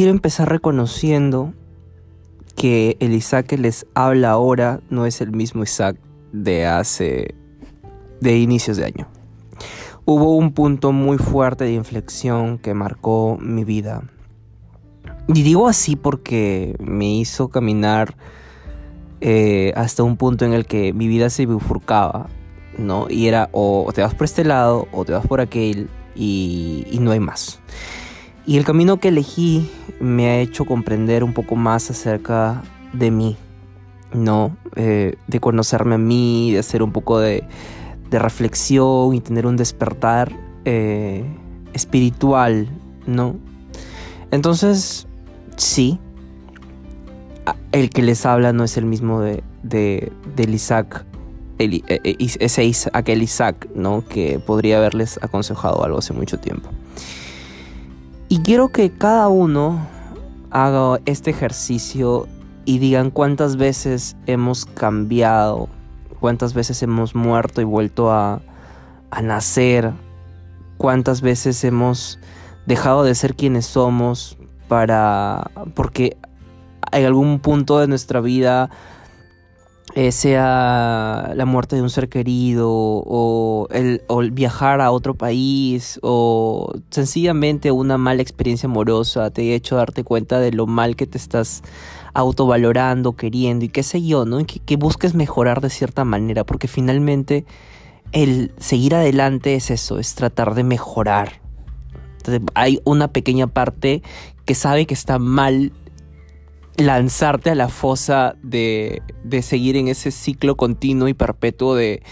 quiero empezar reconociendo que el Isaac que les habla ahora no es el mismo Isaac de hace de inicios de año. Hubo un punto muy fuerte de inflexión que marcó mi vida. Y digo así porque me hizo caminar eh, hasta un punto en el que mi vida se bifurcaba, ¿no? Y era o te vas por este lado o te vas por aquel y, y no hay más. Y el camino que elegí me ha hecho comprender un poco más acerca de mí, ¿no? Eh, de conocerme a mí, de hacer un poco de, reflexión y tener un despertar eh, espiritual, ¿no? Entonces, sí, el que les habla no es el mismo de, de, del Isaac, el, e, e, ese aquel Isaac, ¿no? Que podría haberles aconsejado algo hace mucho tiempo. Y quiero que cada uno haga este ejercicio y digan cuántas veces hemos cambiado, cuántas veces hemos muerto y vuelto a, nacer, cuántas veces hemos dejado de ser quienes somos para porque en algún punto de nuestra vida eh, sea la muerte de un ser querido o el, viajar a otro país o sencillamente una mala experiencia amorosa te ha hecho darte cuenta de lo mal que te estás autovalorando, queriendo y qué sé yo, ¿no? Que, que busques mejorar de cierta manera porque finalmente el seguir adelante es eso, es tratar de mejorar. hay una pequeña parte que sabe que está mal lanzarte a la fosa de, de seguir en ese ciclo continuo y perpetuo de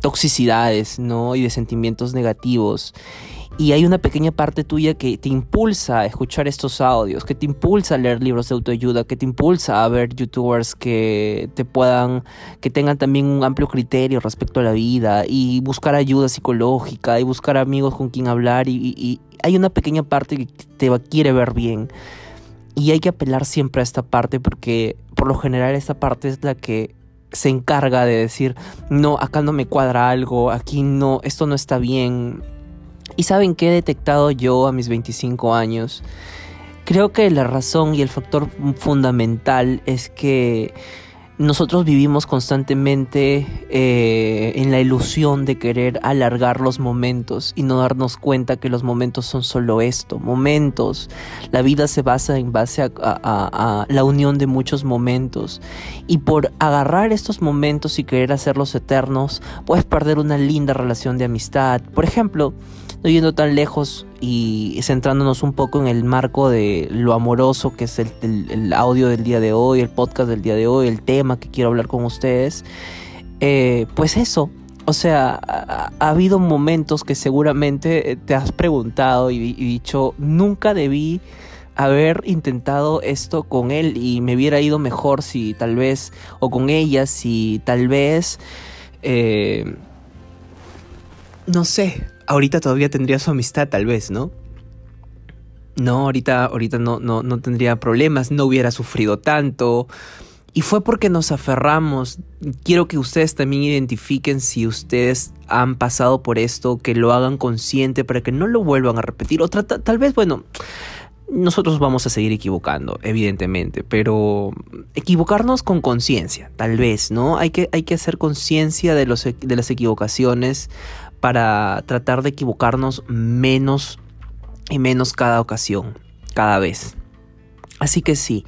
toxicidades, ¿no? Y de sentimientos negativos. Y hay una pequeña parte tuya que te impulsa a escuchar estos audios, que te impulsa a leer libros de autoayuda, que te impulsa a ver youtubers que te puedan, que tengan también un amplio criterio respecto a la vida y buscar ayuda psicológica y buscar amigos con quien hablar y, y hay una pequeña parte que te quiere ver bien. Y hay que apelar siempre a esta parte porque por lo general esta parte es la que se encarga de decir, no, acá no me cuadra algo, aquí no, esto no está bien. Y saben qué he detectado yo a mis 25 años. Creo que la razón y el factor fundamental es que nosotros vivimos constantemente eh, en la ilusión de querer alargar los momentos y no darnos cuenta que los momentos son solo esto, momentos. La vida se basa en base a, la unión de muchos momentos y por agarrar estos momentos y querer hacerlos eternos, puedes perder una linda relación de amistad. Por ejemplo, no yendo tan lejos y centrándonos un poco en el marco de lo amoroso que es el, audio del día de hoy, el podcast del día de hoy, el tema que quiero hablar con ustedes, eh, pues eso, o sea, ha, habido momentos que seguramente te has preguntado y, y, dicho, nunca debí haber intentado esto con él y me hubiera ido mejor si tal vez, o con ella si tal vez, eh, no sé, ahorita todavía tendría su amistad, tal vez, ¿no? No, ahorita, ahorita no, no, no tendría problemas, no hubiera sufrido tanto. Y fue porque nos aferramos. Quiero que ustedes también identifiquen si ustedes han pasado por esto, que lo hagan consciente para que no lo vuelvan a repetir. O tal vez, bueno, nosotros vamos a seguir equivocando, evidentemente, pero equivocarnos con conciencia, tal vez, ¿no? Hay que, hay que hacer conciencia de, de las equivocaciones para tratar de equivocarnos menos y menos cada ocasión, cada vez. Así que sí,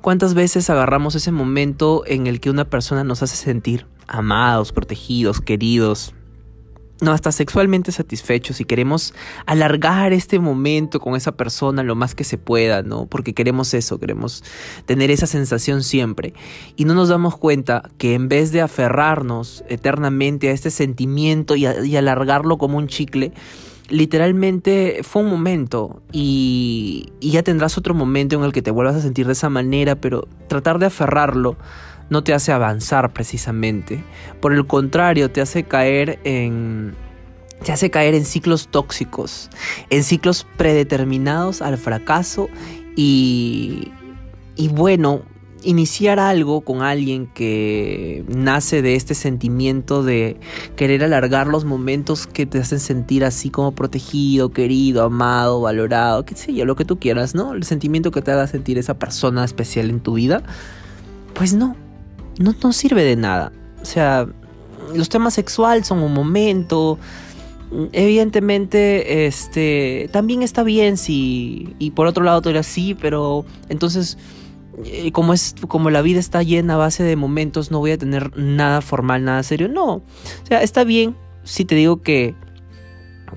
¿cuántas veces agarramos ese momento en el que una persona nos hace sentir amados, protegidos, queridos, no, hasta sexualmente satisfechos y queremos alargar este momento con esa persona lo más que se pueda, ¿no? Porque queremos eso, queremos tener esa sensación siempre. Y no nos damos cuenta que en vez de aferrarnos eternamente a este sentimiento y, alargarlo como un chicle, literalmente fue un momento y ya tendrás otro momento en el que te vuelvas a sentir de esa manera, pero tratar de aferrarlo no te hace avanzar precisamente. Por el contrario, te hace caer en te hace caer en ciclos tóxicos, en ciclos predeterminados al fracaso y y bueno, iniciar algo con alguien que nace de este sentimiento de querer alargar los momentos que te hacen sentir así como protegido, querido, amado, valorado, qué sé yo, lo que tú quieras, ¿no? El sentimiento que te haga sentir esa persona especial en tu vida, pues no, no, no sirve de nada. O sea, los temas sexuales son un momento, evidentemente, este, también está bien si, y por otro lado tú dirás sí, pero entonces, eh, como es, como la vida está llena a base de momentos, no voy a tener nada formal, nada serio. No, o sea, está bien si te digo que,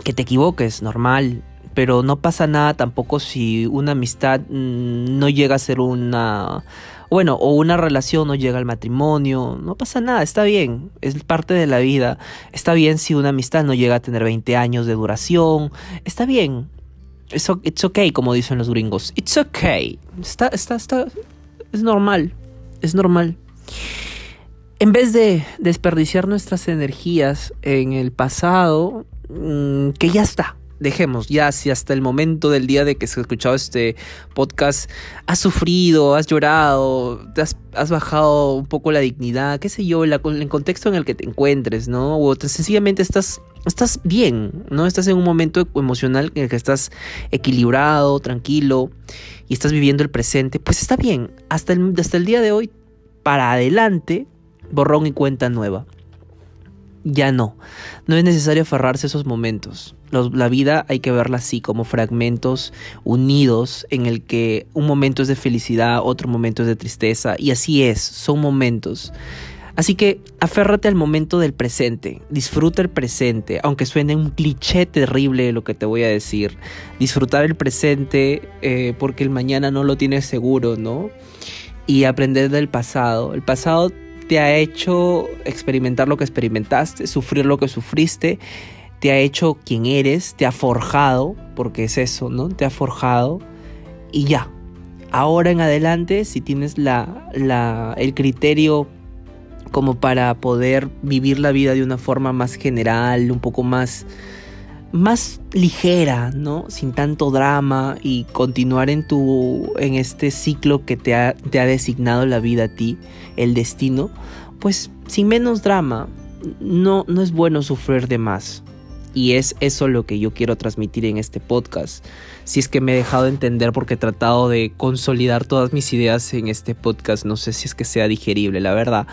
que te equivoques, normal, pero no pasa nada tampoco si una amistad mm, no llega a ser una bueno, o una relación no llega al matrimonio, no pasa nada, está bien, es parte de la vida. Está bien si una amistad no llega a tener 20 años de duración, está bien. Es, it's okay, como dicen los gringos. It's okay. Está, está, está, es normal, es normal. En vez de desperdiciar nuestras energías en el pasado, mm, que ya está, dejemos ya si hasta el momento del día de que se ha escuchado este podcast has sufrido, has llorado, te has, bajado un poco la dignidad, qué sé yo, el contexto en el que te encuentres, ¿no? O sencillamente estás, estás bien, ¿no? Estás en un momento emocional en el que estás equilibrado, tranquilo y estás viviendo el presente, pues está bien. Hasta el, hasta el día de hoy, para adelante, borrón y cuenta nueva ya no. No es necesario aferrarse a esos momentos. la vida hay que verla así, como fragmentos unidos en el que un momento es de felicidad, otro momento es de tristeza, y así es, son momentos. Así que aférrate al momento del presente, disfruta el presente, aunque suene un cliché terrible lo que te voy a decir. Disfrutar el presente eh, porque el mañana no lo tienes seguro, ¿no? Y aprender del pasado. El pasado te ha hecho experimentar lo que experimentaste, sufrir lo que sufriste, te ha hecho quien eres, te ha forjado, porque es eso, ¿no? Te ha forjado y ya. Ahora en adelante, si tienes la, el criterio como para poder vivir la vida de una forma más general, un poco más más ligera, ¿no? Sin tanto drama y continuar en tu en este ciclo que te ha, te ha designado la vida a ti, el destino, pues sin menos drama. No no es bueno sufrir de más. Y es eso lo que yo quiero transmitir en este podcast. Si es que me he dejado entender porque he tratado de consolidar todas mis ideas en este podcast, no sé si es que sea digerible, la verdad.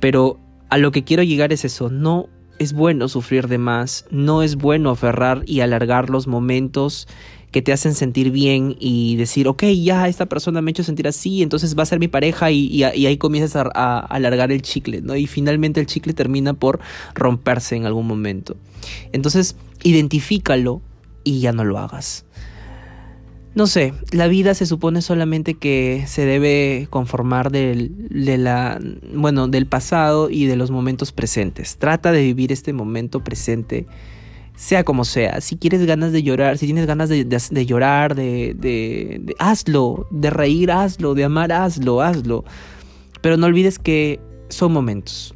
Pero a lo que quiero llegar es eso, no es bueno sufrir de más, no es bueno aferrar y alargar los momentos que te hacen sentir bien y decir, ok, ya esta persona me ha hecho sentir así, entonces va a ser mi pareja y, ahí comienzas a, a, alargar el chicle, ¿no? Y finalmente el chicle termina por romperse en algún momento. Entonces, identifícalo y ya no lo hagas. No sé, la vida se supone solamente que se debe conformar del, de la, bueno, del pasado y de los momentos presentes. Trata de vivir este momento presente, sea como sea. Si quieres ganas de llorar, si tienes ganas de, llorar, de, de, hazlo, de reír, hazlo, de amar, hazlo, hazlo. Pero no olvides que son momentos.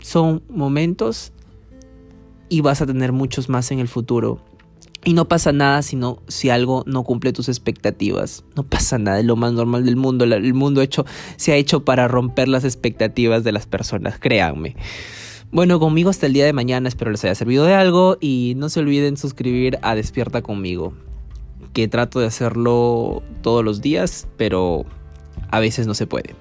Son momentos y vas a tener muchos más en el futuro y no pasa nada sino si algo no cumple tus expectativas. No pasa nada, es lo más normal del mundo. El mundo hecho, se ha hecho para romper las expectativas de las personas, créanme. Bueno, conmigo hasta el día de mañana, espero les haya servido de algo y no se olviden suscribir a Despierta conmigo, que trato de hacerlo todos los días, pero a veces no se puede.